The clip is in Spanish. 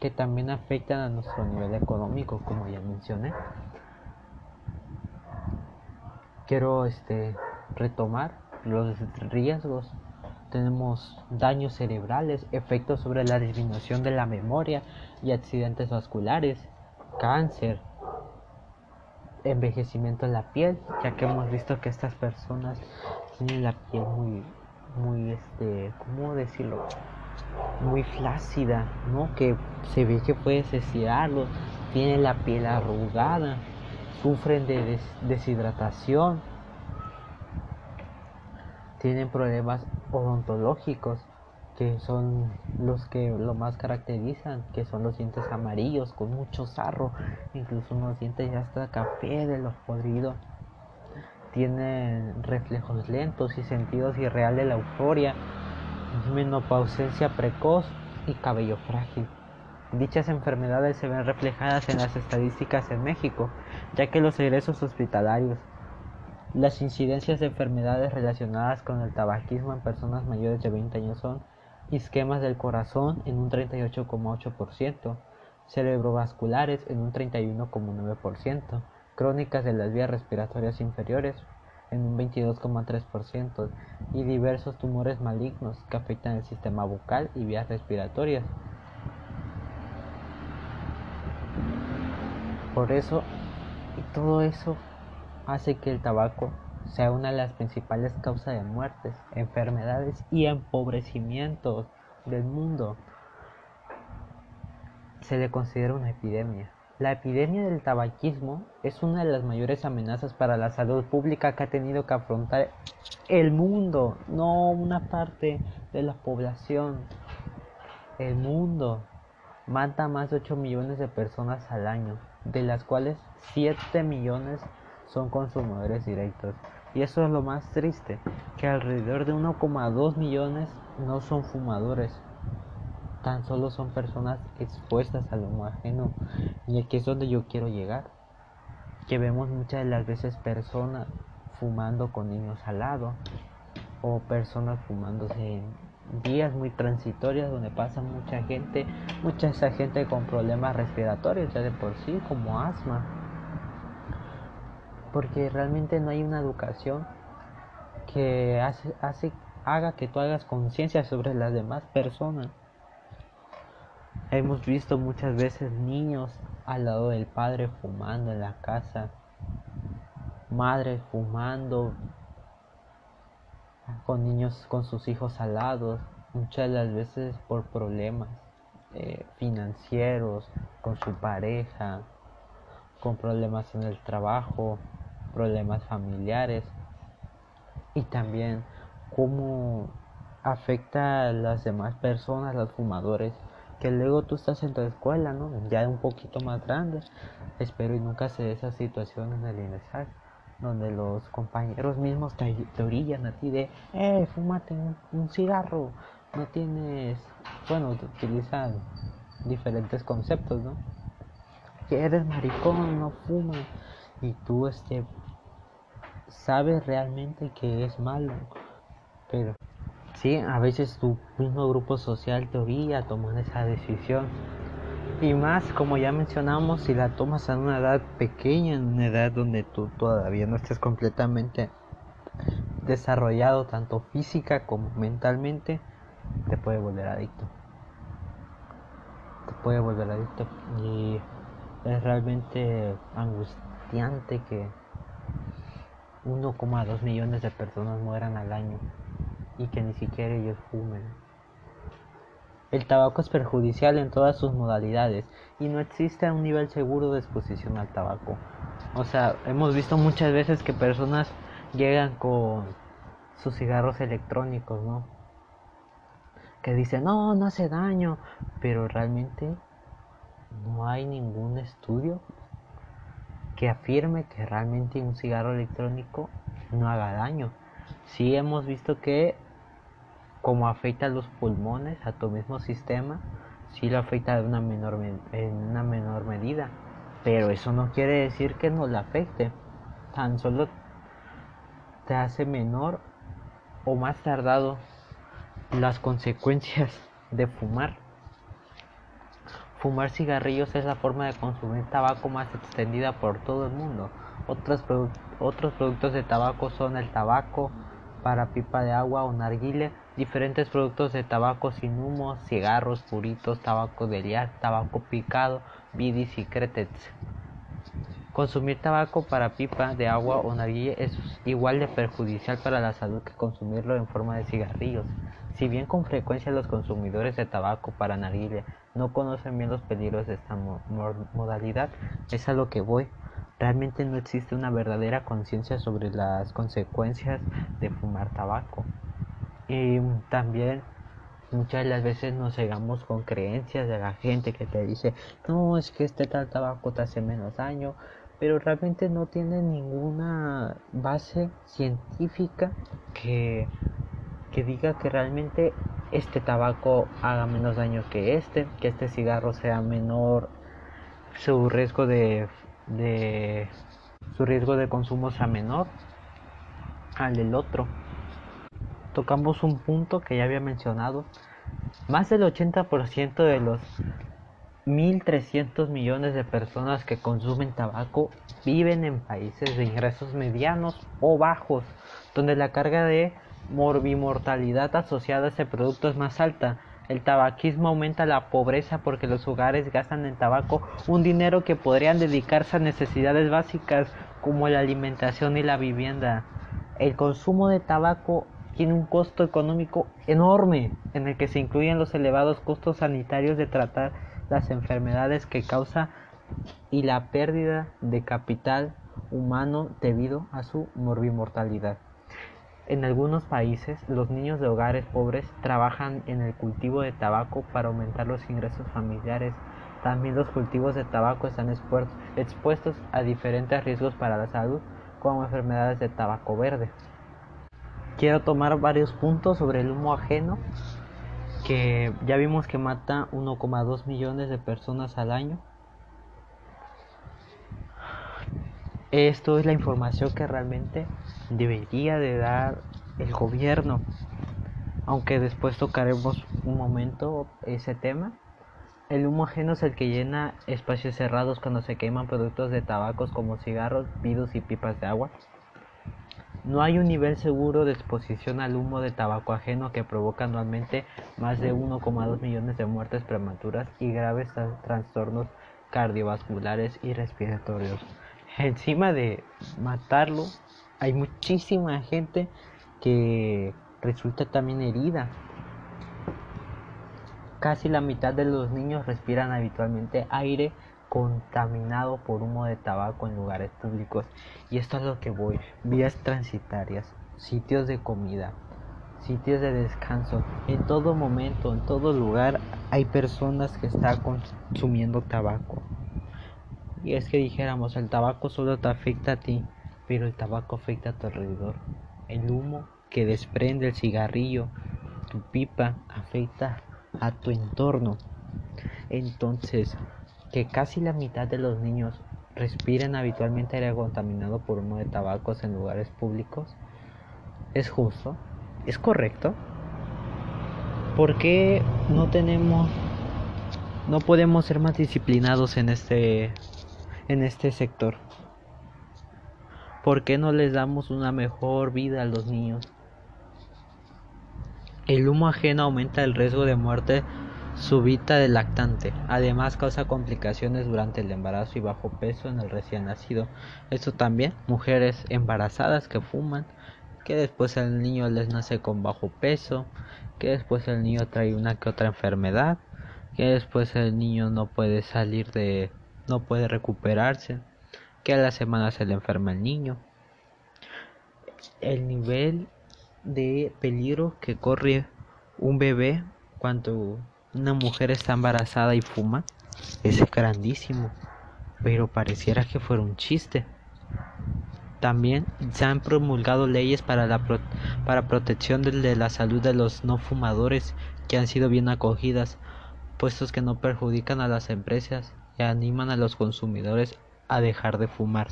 que también afectan a nuestro nivel económico, como ya mencioné. Quiero este, retomar los riesgos. Tenemos daños cerebrales, efectos sobre la disminución de la memoria y accidentes vasculares, cáncer, envejecimiento de la piel, ya que hemos visto que estas personas tienen la piel muy, muy, este, ¿cómo decirlo? Muy flácida, ¿no? Que se ve que puedes estirarlo, tienen la piel arrugada, sufren de deshidratación, tienen problemas odontológicos, que son los que lo más caracterizan, que son los dientes amarillos con mucho sarro, incluso unos dientes ya hasta café de los podridos. Tienen reflejos lentos y sentidos irreales de la euforia, menopausencia precoz y cabello frágil. Dichas enfermedades se ven reflejadas en las estadísticas en México, ya que los egresos hospitalarios, las incidencias de enfermedades relacionadas con el tabaquismo en personas mayores de 20 años son isquemas del corazón en un 38,8%, cerebrovasculares en un 31,9%, crónicas de las vías respiratorias inferiores en un 22,3% y diversos tumores malignos que afectan el sistema bucal y vías respiratorias. Por eso, y todo eso hace que el tabaco sea una de las principales causas de muertes, enfermedades y empobrecimientos del mundo. Se le considera una epidemia. La epidemia del tabaquismo es una de las mayores amenazas para la salud pública que ha tenido que afrontar el mundo, no una parte de la población. El mundo mata más de 8 millones de personas al año, de las cuales 7 millones son consumidores directos. Y eso es lo más triste, que alrededor de 1,2 millones no son fumadores, tan solo son personas expuestas al humo ajeno. Y aquí es donde yo quiero llegar, que vemos muchas de las veces personas fumando con niños al lado, o personas fumándose en días muy transitorios donde pasa mucha gente, mucha esa gente con problemas respiratorios ya de por sí, como asma porque realmente no hay una educación que hace, hace, haga que tú hagas conciencia sobre las demás personas. Hemos visto muchas veces niños al lado del padre fumando en la casa, madres fumando con niños con sus hijos al lado, muchas de las veces por problemas eh, financieros, con su pareja, con problemas en el trabajo, problemas familiares. Y también cómo afecta a las demás personas, los fumadores, que luego tú estás en tu escuela, ¿no? Ya un poquito más grande, espero y nunca se dé esa situación en el ingresar, donde los compañeros mismos te, orillan a ti de, eh, fúmate un, cigarro, no tienes, bueno, utilizan diferentes conceptos, ¿no? Que eres maricón, no fumas, y tú este sabes realmente que es malo, pero sí, a veces tu mismo grupo social te orilla a tomar esa decisión. Y más, como ya mencionamos, si la tomas a una edad pequeña, en una edad donde tú todavía no estés completamente desarrollado, tanto física como mentalmente, te puede volver adicto. Te puede volver adicto. Y es realmente angustiante que 1,2 millones de personas mueran al año y que ni siquiera ellos fumen. El tabaco es perjudicial en todas sus modalidades y no existe un nivel seguro de exposición al tabaco. O sea, hemos visto muchas veces que personas llegan con sus cigarros electrónicos, ¿no? Que dicen, no, no hace daño, pero realmente no hay ningún estudio que afirme que realmente un cigarro electrónico no haga daño. Sí hemos visto que como afecta a los pulmones, a tu mismo sistema, sí lo afecta de una menor, en una menor medida. Pero eso no quiere decir que no le afecte. Tan solo te hace menor o más tardado las consecuencias de fumar. Fumar cigarrillos es la forma de consumir tabaco más extendida por todo el mundo. Otros, otros productos de tabaco son el tabaco para pipa de agua o narguile, diferentes productos de tabaco sin humo, cigarros, puritos, tabaco de liar, tabaco picado, bidis y cretets. Consumir tabaco para pipa de agua o narguile es igual de perjudicial para la salud que consumirlo en forma de cigarrillos. Si bien con frecuencia los consumidores de tabaco para narguile no conocen bien los peligros de esta modalidad, es a lo que voy. Realmente no existe una verdadera conciencia sobre las consecuencias de fumar tabaco. Y también muchas de las veces nos cegamos con creencias de la gente que te dice, no, es que este tal tabaco te hace menos daño, pero realmente no tiene ninguna base científica que, que diga que realmente este tabaco haga menos daño que este, que este cigarro sea menor, su riesgo de, de su riesgo de consumo sea menor al del otro. Tocamos un punto que ya había mencionado. Más del 80% de los 1.300 millones de personas que consumen tabaco viven en países de ingresos medianos o bajos, donde la carga de morbimortalidad asociada a este producto es más alta. El tabaquismo aumenta la pobreza porque los hogares gastan en tabaco un dinero que podrían dedicarse a necesidades básicas como la alimentación y la vivienda. El consumo de tabaco tiene un costo económico enorme en el que se incluyen los elevados costos sanitarios de tratar las enfermedades que causa y la pérdida de capital humano debido a su morbimortalidad. En algunos países, los niños de hogares pobres trabajan en el cultivo de tabaco para aumentar los ingresos familiares. También los cultivos de tabaco están expuestos a diferentes riesgos para la salud, como enfermedades de tabaco verde. Quiero tomar varios puntos sobre el humo ajeno que ya vimos que mata 1,2 millones de personas al año. Esto es la información que realmente debería de dar el gobierno. Aunque después tocaremos un momento ese tema. El humo ajeno es el que llena espacios cerrados cuando se queman productos de tabacos como cigarros, pidos y pipas de agua. No hay un nivel seguro de exposición al humo de tabaco ajeno que provoca anualmente más de 1,2 millones de muertes prematuras y graves trastornos cardiovasculares y respiratorios. Encima de matarlo, hay muchísima gente que resulta también herida. Casi la mitad de los niños respiran habitualmente aire contaminado por humo de tabaco en lugares públicos. Y esto es lo que voy. Vías transitarias, sitios de comida, sitios de descanso. En todo momento, en todo lugar, hay personas que están consumiendo tabaco. Y es que dijéramos, el tabaco solo te afecta a ti, pero el tabaco afecta a tu alrededor. El humo que desprende el cigarrillo, tu pipa, afecta a tu entorno. Entonces, que casi la mitad de los niños respiren habitualmente aire contaminado por humo de tabacos en lugares públicos? ¿Es justo? ¿Es correcto? ¿Por qué no tenemos no podemos ser más disciplinados en este en este sector? ¿Por qué no les damos una mejor vida a los niños? El humo ajeno aumenta el riesgo de muerte súbita del lactante. Además causa complicaciones durante el embarazo y bajo peso en el recién nacido. Esto también, mujeres embarazadas que fuman, que después el niño les nace con bajo peso, que después el niño trae una que otra enfermedad, que después el niño no puede salir de, no puede recuperarse, que a la semana se le enferma el niño. El nivel de peligro que corre un bebé cuando una mujer está embarazada y fuma es grandísimo, pero pareciera que fuera un chiste. También se han promulgado leyes para la para protección de, la salud de los no fumadores que han sido bien acogidas, puestos que no perjudican a las empresas y animan a los consumidores a dejar de fumar.